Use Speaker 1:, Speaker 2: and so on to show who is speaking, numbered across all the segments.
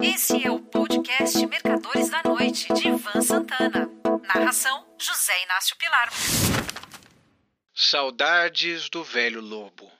Speaker 1: Esse é o podcast Mercadores da Noite, de Ivan Santana. Narração: José Inácio Pilar.
Speaker 2: Saudades do velho lobo.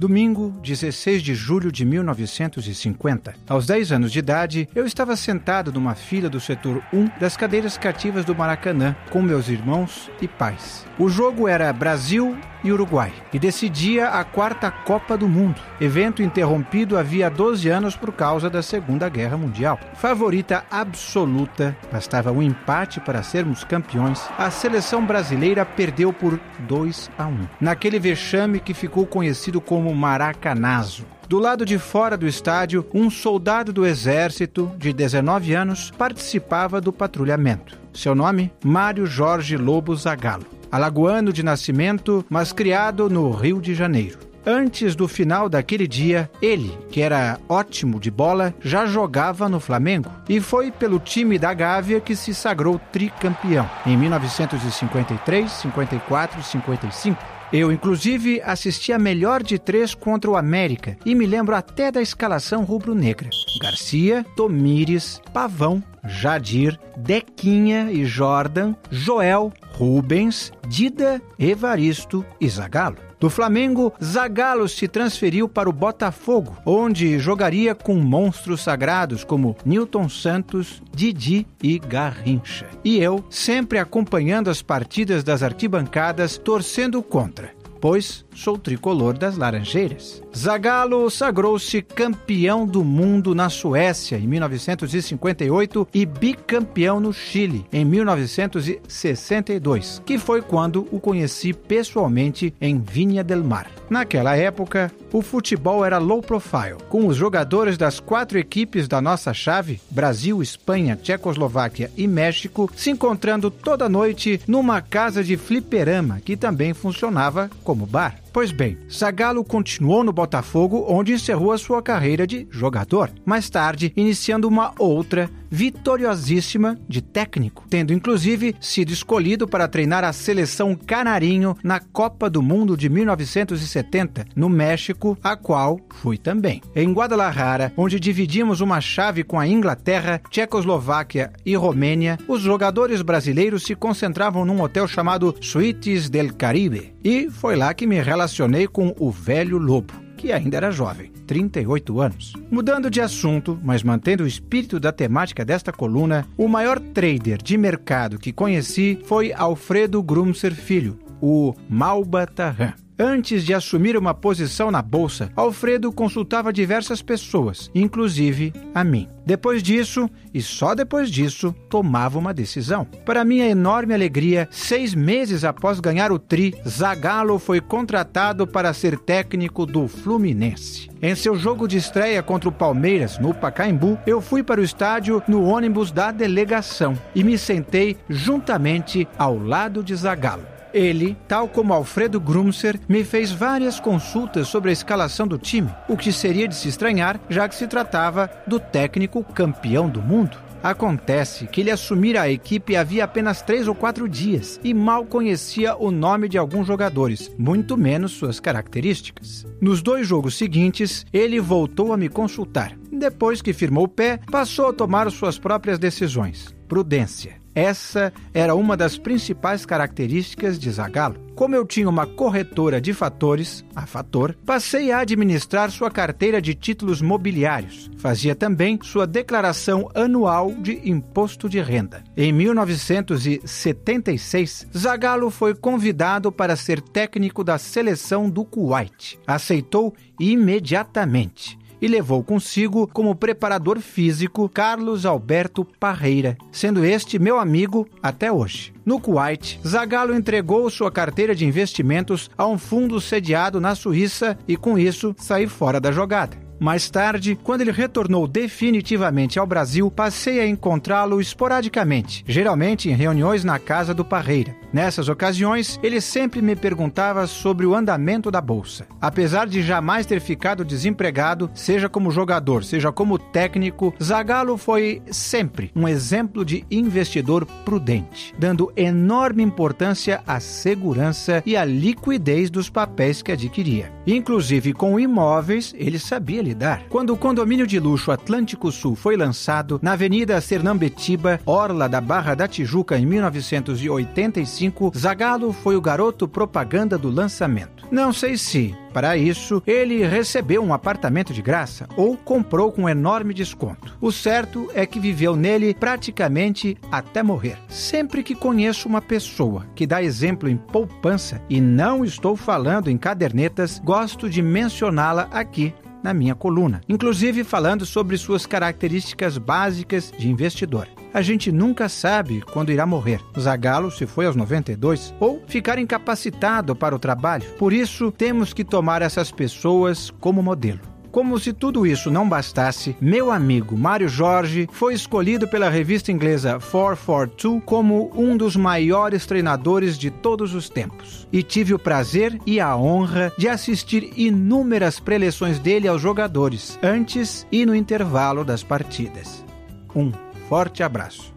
Speaker 2: Domingo, 16 de julho de 1950. Aos 10 anos de idade, eu estava sentado numa fila do setor 1 das cadeiras cativas do Maracanã com meus irmãos e pais. O jogo era Brasil e Uruguai e decidia a quarta Copa do Mundo, evento interrompido havia 12 anos por causa da Segunda Guerra Mundial. Favorita absoluta, bastava um empate para sermos campeões. A seleção brasileira perdeu por 2 a 1. Naquele vexame que ficou conhecido como Maracanazo. Do lado de fora do estádio, um soldado do exército de 19 anos participava do patrulhamento. Seu nome? Mário Jorge Lobo Zagalo alagoano de nascimento, mas criado no Rio de Janeiro. Antes do final daquele dia, ele, que era ótimo de bola, já jogava no Flamengo e foi pelo time da Gávea que se sagrou tricampeão em 1953, 54 e 55. Eu, inclusive, assisti a melhor de três contra o América e me lembro até da escalação rubro-negra: Garcia, Tomires, Pavão, Jadir, Dequinha e Jordan, Joel, Rubens, Dida, Evaristo e Zagalo. Do Flamengo, Zagallo se transferiu para o Botafogo, onde jogaria com monstros sagrados como Newton Santos, Didi e Garrincha. E eu, sempre acompanhando as partidas das arquibancadas, torcendo contra pois sou tricolor das Laranjeiras. Zagallo sagrou-se campeão do mundo na Suécia em 1958 e bicampeão no Chile em 1962, que foi quando o conheci pessoalmente em Vinha del Mar. Naquela época, o futebol era low profile, com os jogadores das quatro equipes da nossa chave, Brasil, Espanha, Tchecoslováquia e México, se encontrando toda noite numa casa de fliperama que também funcionava como bar. Pois bem, Zagallo continuou no Botafogo, onde encerrou a sua carreira de jogador. Mais tarde, iniciando uma outra vitoriosíssima de técnico, tendo inclusive sido escolhido para treinar a seleção canarinho na Copa do Mundo de 1970, no México, a qual fui também. Em Guadalajara, onde dividimos uma chave com a Inglaterra, Tchecoslováquia e Romênia, os jogadores brasileiros se concentravam num hotel chamado Suites del Caribe. E foi lá que me relacionei com o velho lobo, que ainda era jovem, 38 anos. Mudando de assunto, mas mantendo o espírito da temática desta coluna, o maior trader de mercado que conheci foi Alfredo Grumser Filho, o Malba Tarran. Antes de assumir uma posição na bolsa, Alfredo consultava diversas pessoas, inclusive a mim. Depois disso, e só depois disso, tomava uma decisão. Para minha enorme alegria, seis meses após ganhar o Tri, Zagallo foi contratado para ser técnico do Fluminense. Em seu jogo de estreia contra o Palmeiras, no Pacaembu, eu fui para o estádio no ônibus da delegação e me sentei juntamente ao lado de Zagallo. Ele, tal como Alfredo Grumser, me fez várias consultas sobre a escalação do time, o que seria de se estranhar, já que se tratava do técnico campeão do mundo. Acontece que ele assumira a equipe havia apenas três ou quatro dias e mal conhecia o nome de alguns jogadores, muito menos suas características. Nos dois jogos seguintes, ele voltou a me consultar. Depois que firmou o pé, passou a tomar suas próprias decisões. Prudência. Essa era uma das principais características de Zagallo. Como eu tinha uma corretora de fatores, a Fator, passei a administrar sua carteira de títulos mobiliários. Fazia também sua declaração anual de imposto de renda. Em 1976, Zagallo foi convidado para ser técnico da seleção do Kuwait. Aceitou imediatamente e levou consigo como preparador físico Carlos Alberto Parreira, sendo este meu amigo até hoje. No Kuwait, Zagallo entregou sua carteira de investimentos a um fundo sediado na Suíça e com isso saiu fora da jogada. Mais tarde, quando ele retornou definitivamente ao Brasil, passei a encontrá-lo esporadicamente, geralmente em reuniões na casa do Parreira. Nessas ocasiões, ele sempre me perguntava sobre o andamento da bolsa. Apesar de jamais ter ficado desempregado, seja como jogador, seja como técnico, Zagallo foi sempre um exemplo de investidor prudente, dando enorme importância à segurança e à liquidez dos papéis que adquiria. Inclusive com imóveis, ele sabia lidar. Quando o condomínio de luxo Atlântico Sul foi lançado na Avenida Sernambetiba, orla da Barra da Tijuca em 1985, 2005, Zagallo foi o garoto propaganda do lançamento. Não sei se, para isso, ele recebeu um apartamento de graça ou comprou com enorme desconto. O certo é que viveu nele praticamente até morrer. Sempre que conheço uma pessoa que dá exemplo em poupança, e não estou falando em cadernetas, gosto de mencioná-la aqui na minha coluna, inclusive falando sobre suas características básicas de investidor. A gente nunca sabe quando irá morrer. Zagallo se foi aos 92 ou ficar incapacitado para o trabalho. Por isso, temos que tomar essas pessoas como modelo. Como se tudo isso não bastasse, meu amigo Mário Jorge foi escolhido pela revista inglesa 442 como um dos maiores treinadores de todos os tempos. E tive o prazer e a honra de assistir inúmeras preleções dele aos jogadores, antes e no intervalo das partidas. Um forte abraço.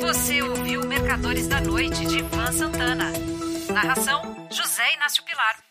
Speaker 1: Você ouviu Mercadores da Noite de Ivan Santana. Narração: José Inácio Pilar.